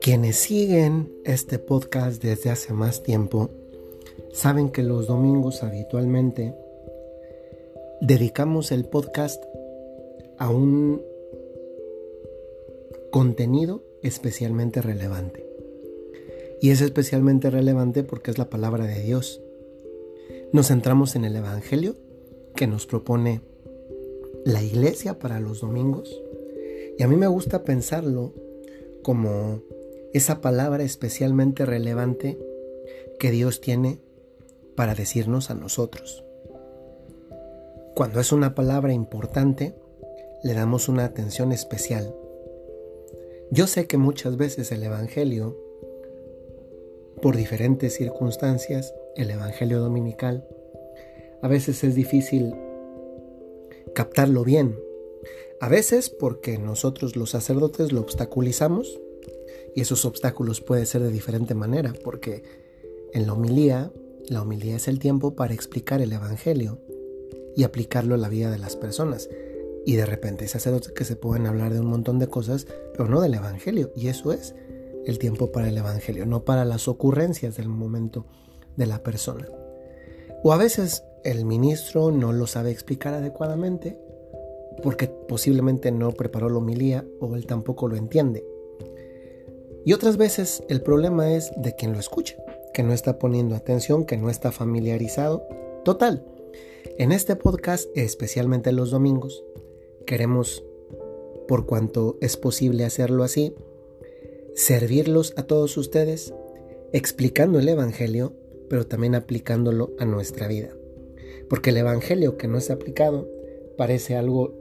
Quienes siguen este podcast desde hace más tiempo saben que los domingos habitualmente dedicamos el podcast a un contenido especialmente relevante. Y es especialmente relevante porque es la palabra de Dios. Nos centramos en el Evangelio que nos propone la iglesia para los domingos. Y a mí me gusta pensarlo como esa palabra especialmente relevante que Dios tiene para decirnos a nosotros. Cuando es una palabra importante, le damos una atención especial. Yo sé que muchas veces el Evangelio, por diferentes circunstancias, el Evangelio dominical, a veces es difícil captarlo bien. A veces porque nosotros los sacerdotes lo obstaculizamos y esos obstáculos pueden ser de diferente manera, porque en la homilía, la homilía es el tiempo para explicar el Evangelio y aplicarlo a la vida de las personas. Y de repente hay sacerdotes que se pueden hablar de un montón de cosas, pero no del Evangelio. Y eso es el tiempo para el Evangelio, no para las ocurrencias del momento de la persona. O a veces el ministro no lo sabe explicar adecuadamente porque posiblemente no preparó la homilía o él tampoco lo entiende. Y otras veces el problema es de quien lo escucha, que no está poniendo atención, que no está familiarizado. Total, en este podcast, especialmente los domingos, queremos, por cuanto es posible hacerlo así, servirlos a todos ustedes, explicando el Evangelio, pero también aplicándolo a nuestra vida. Porque el Evangelio que no es aplicado parece algo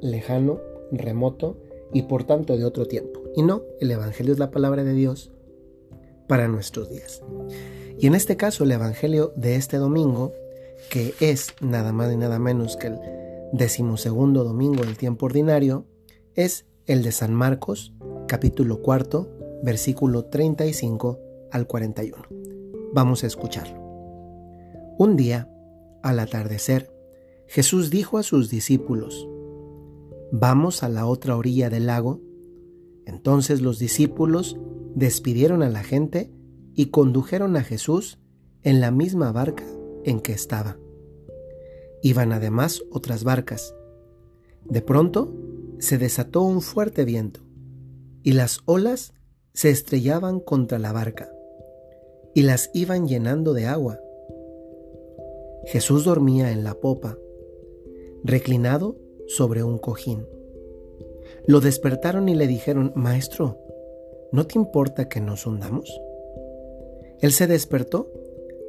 lejano, remoto y por tanto de otro tiempo. Y no, el Evangelio es la palabra de Dios para nuestros días. Y en este caso, el Evangelio de este domingo, que es nada más y nada menos que el decimosegundo domingo del tiempo ordinario, es el de San Marcos, capítulo cuarto, versículo 35 al 41. Vamos a escucharlo. Un día, al atardecer, Jesús dijo a sus discípulos, Vamos a la otra orilla del lago entonces los discípulos despidieron a la gente y condujeron a Jesús en la misma barca en que estaba. Iban además otras barcas. De pronto se desató un fuerte viento y las olas se estrellaban contra la barca y las iban llenando de agua. Jesús dormía en la popa, reclinado sobre un cojín. Lo despertaron y le dijeron, Maestro, ¿no te importa que nos hundamos? Él se despertó,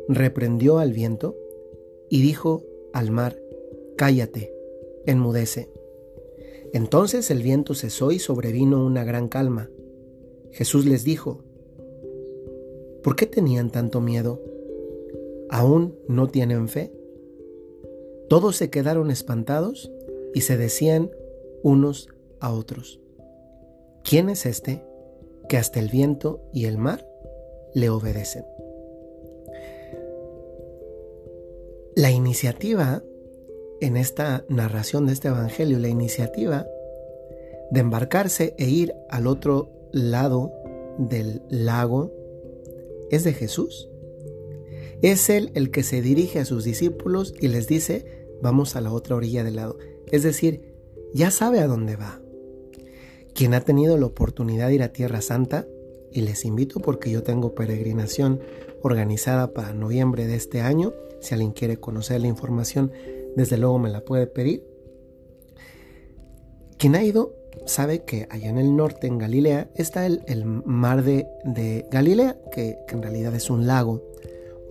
reprendió al viento y dijo al mar, Cállate, enmudece. Entonces el viento cesó y sobrevino una gran calma. Jesús les dijo, ¿por qué tenían tanto miedo? ¿Aún no tienen fe? Todos se quedaron espantados y se decían unos a otros. ¿Quién es este que hasta el viento y el mar le obedecen? La iniciativa en esta narración de este Evangelio, la iniciativa de embarcarse e ir al otro lado del lago es de Jesús. Es Él el que se dirige a sus discípulos y les dice, vamos a la otra orilla del lado. Es decir, ya sabe a dónde va quien ha tenido la oportunidad de ir a Tierra Santa, y les invito porque yo tengo peregrinación organizada para noviembre de este año, si alguien quiere conocer la información, desde luego me la puede pedir. Quien ha ido sabe que allá en el norte, en Galilea, está el, mar de, Galilea, que, que en realidad es un lago,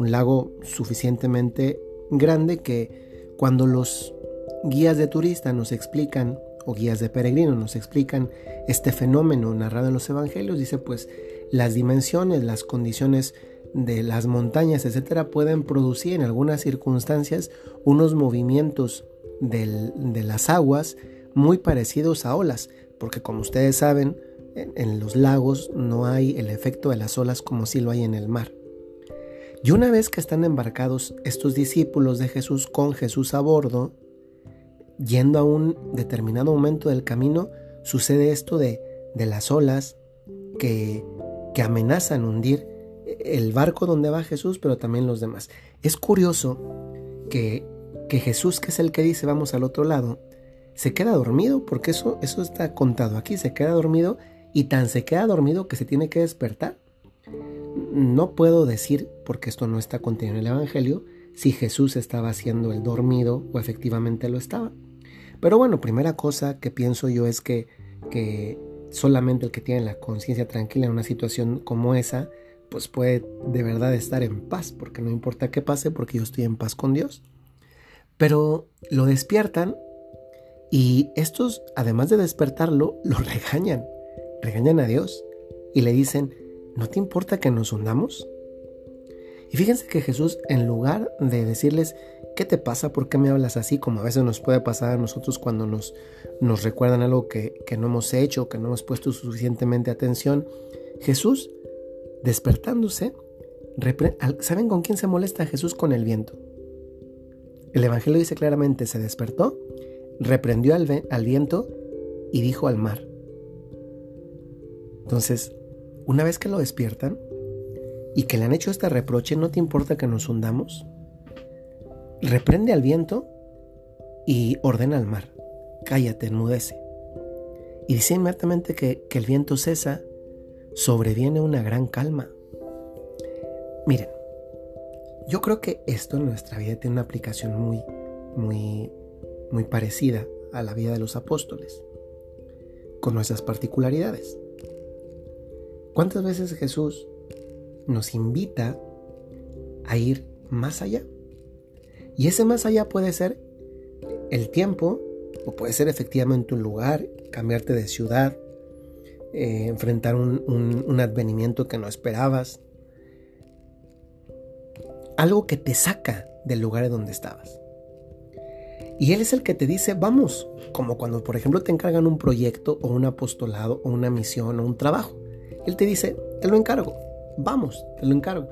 un lago suficientemente grande que cuando los guías de turista nos explican o guías de peregrinos nos explican este fenómeno narrado en los evangelios, dice pues las dimensiones, las condiciones de las montañas, etcétera, pueden producir en algunas circunstancias unos movimientos de las aguas muy parecidos a olas, porque como ustedes saben, en, en los lagos no hay el efecto de las olas como si lo hay en el mar. Y una vez que están embarcados estos discípulos de Jesús con Jesús a bordo, yendo a un determinado momento del camino, sucede esto de, de las olas que, que amenazan hundir el barco donde va Jesús, pero también los demás. Es curioso que, que Jesús, que es el que dice vamos al otro lado, se queda dormido, porque eso, eso está contado aquí, se queda dormido y tan se queda dormido que se tiene que despertar. No puedo decir, porque esto no está contenido en el Evangelio, si Jesús estaba haciendo el dormido o efectivamente lo estaba. Pero bueno, primera cosa que pienso yo es que, que solamente el que tiene la conciencia tranquila en una situación como esa, pues puede de verdad estar en paz, porque no importa qué pase, porque yo estoy en paz con Dios. Pero lo despiertan y estos, además de despertarlo, lo regañan, regañan a Dios y le dicen, ¿no te importa que nos hundamos? Y fíjense que Jesús, en lugar de decirles, ¿qué te pasa? ¿Por qué me hablas así? Como a veces nos puede pasar a nosotros cuando nos, nos recuerdan algo que, que no hemos hecho, que no hemos puesto suficientemente atención. Jesús, despertándose, ¿saben con quién se molesta Jesús? Con el viento. El Evangelio dice claramente, se despertó, reprendió al, al viento y dijo al mar. Entonces, una vez que lo despiertan, y que le han hecho este reproche, ¿no te importa que nos hundamos? Reprende al viento y ordena al mar, cállate, enmudece. Y dice inmediatamente que, que el viento cesa, sobreviene una gran calma. Miren, yo creo que esto en nuestra vida tiene una aplicación muy, muy, muy parecida a la vida de los apóstoles, con nuestras particularidades. ¿Cuántas veces Jesús nos invita a ir más allá. Y ese más allá puede ser el tiempo, o puede ser efectivamente un lugar, cambiarte de ciudad, eh, enfrentar un, un advenimiento que no esperabas. Algo que te saca del lugar en donde estabas. Y Él es el que te dice, vamos, como cuando por ejemplo te encargan un proyecto o un apostolado o una misión o un trabajo. Él te dice, te lo encargo, vamos, te lo encargo.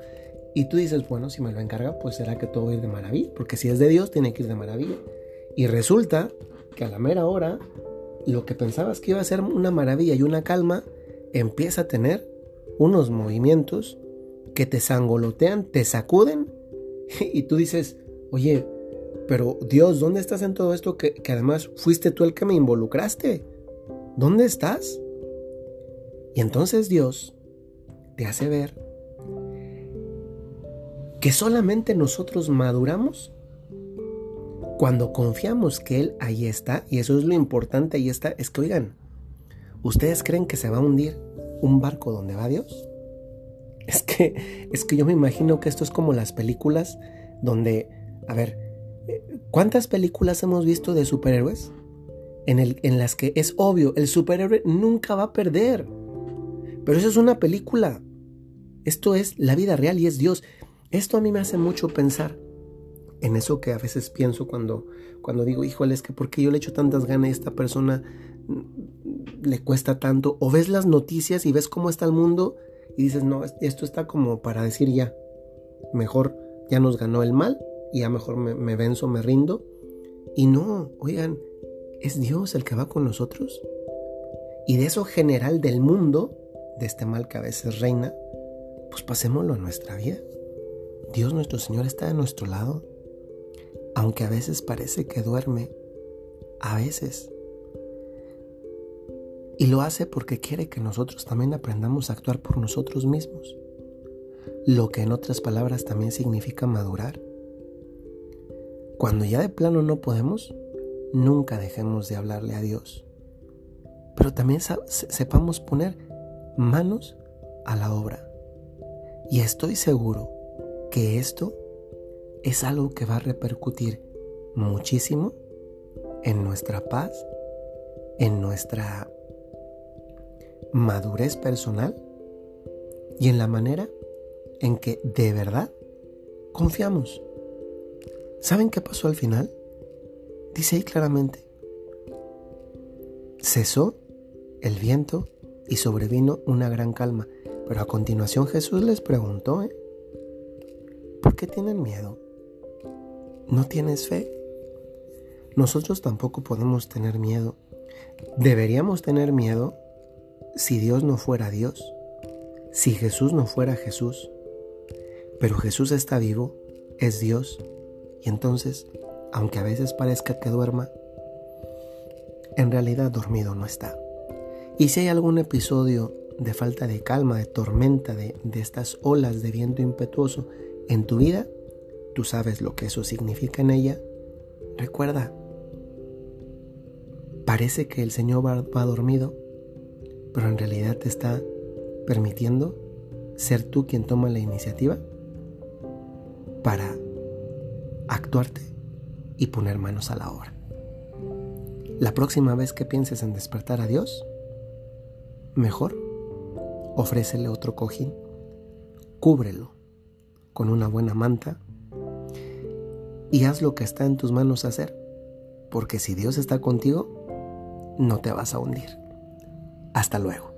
Y tú dices, bueno, si me lo encarga, pues será que todo va a ir de maravilla, porque si es de Dios, tiene que ir de maravilla. Y resulta que a la mera hora, lo que pensabas que iba a ser una maravilla y una calma, empieza a tener unos movimientos que te sangolotean, te sacuden, y tú dices, oye, pero Dios, ¿dónde estás en todo esto que, que además fuiste tú el que me involucraste? ¿Dónde estás? Y entonces Dios te hace ver que solamente nosotros maduramos cuando confiamos que Él ahí está, y eso es lo importante, ahí está, es que oigan, ¿ustedes creen que se va a hundir un barco donde va Dios? Es que, es que yo me imagino que esto es como las películas donde, a ver, ¿cuántas películas hemos visto de superhéroes? En, el, en las que es obvio, el superhéroe nunca va a perder. Pero eso es una película. Esto es la vida real y es Dios. Esto a mí me hace mucho pensar en eso que a veces pienso cuando, cuando digo, híjole, es que ¿por qué yo le echo tantas ganas a esta persona? Le cuesta tanto. O ves las noticias y ves cómo está el mundo y dices, no, esto está como para decir ya, mejor ya nos ganó el mal y ya mejor me, me venzo, me rindo. Y no, oigan, es Dios el que va con nosotros. Y de eso general del mundo, de este mal que a veces reina, pues pasémoslo en nuestra vida. Dios nuestro Señor está de nuestro lado, aunque a veces parece que duerme, a veces. Y lo hace porque quiere que nosotros también aprendamos a actuar por nosotros mismos, lo que en otras palabras también significa madurar. Cuando ya de plano no podemos, nunca dejemos de hablarle a Dios, pero también sepamos poner manos a la obra. Y estoy seguro que esto es algo que va a repercutir muchísimo en nuestra paz, en nuestra madurez personal y en la manera en que de verdad confiamos. ¿Saben qué pasó al final? Dice ahí claramente, cesó el viento y sobrevino una gran calma. Pero a continuación Jesús les preguntó, ¿eh? ¿por qué tienen miedo? ¿No tienes fe? nosotros tampoco podemos tener miedo. Deberíamos tener miedo si Dios no fuera Dios, si Jesús no fuera Jesús. Pero Jesús está vivo, es Dios, y entonces, aunque a veces parezca que duerma, en realidad dormido no está. Y si hay algún episodio de falta de calma, de tormenta, de, de estas olas de viento impetuoso en tu vida, tú sabes lo que eso significa en ella. Recuerda, parece que el Señor va, va dormido, pero en realidad te está permitiendo ser tú quien toma la iniciativa para actuarte y poner manos a la obra. La próxima vez que pienses en despertar a Dios, mejor ofrécele otro cojín, cúbrelo con una buena manta y haz lo que está en tus manos hacer, porque si Dios está contigo, no te vas a hundir. Hasta luego.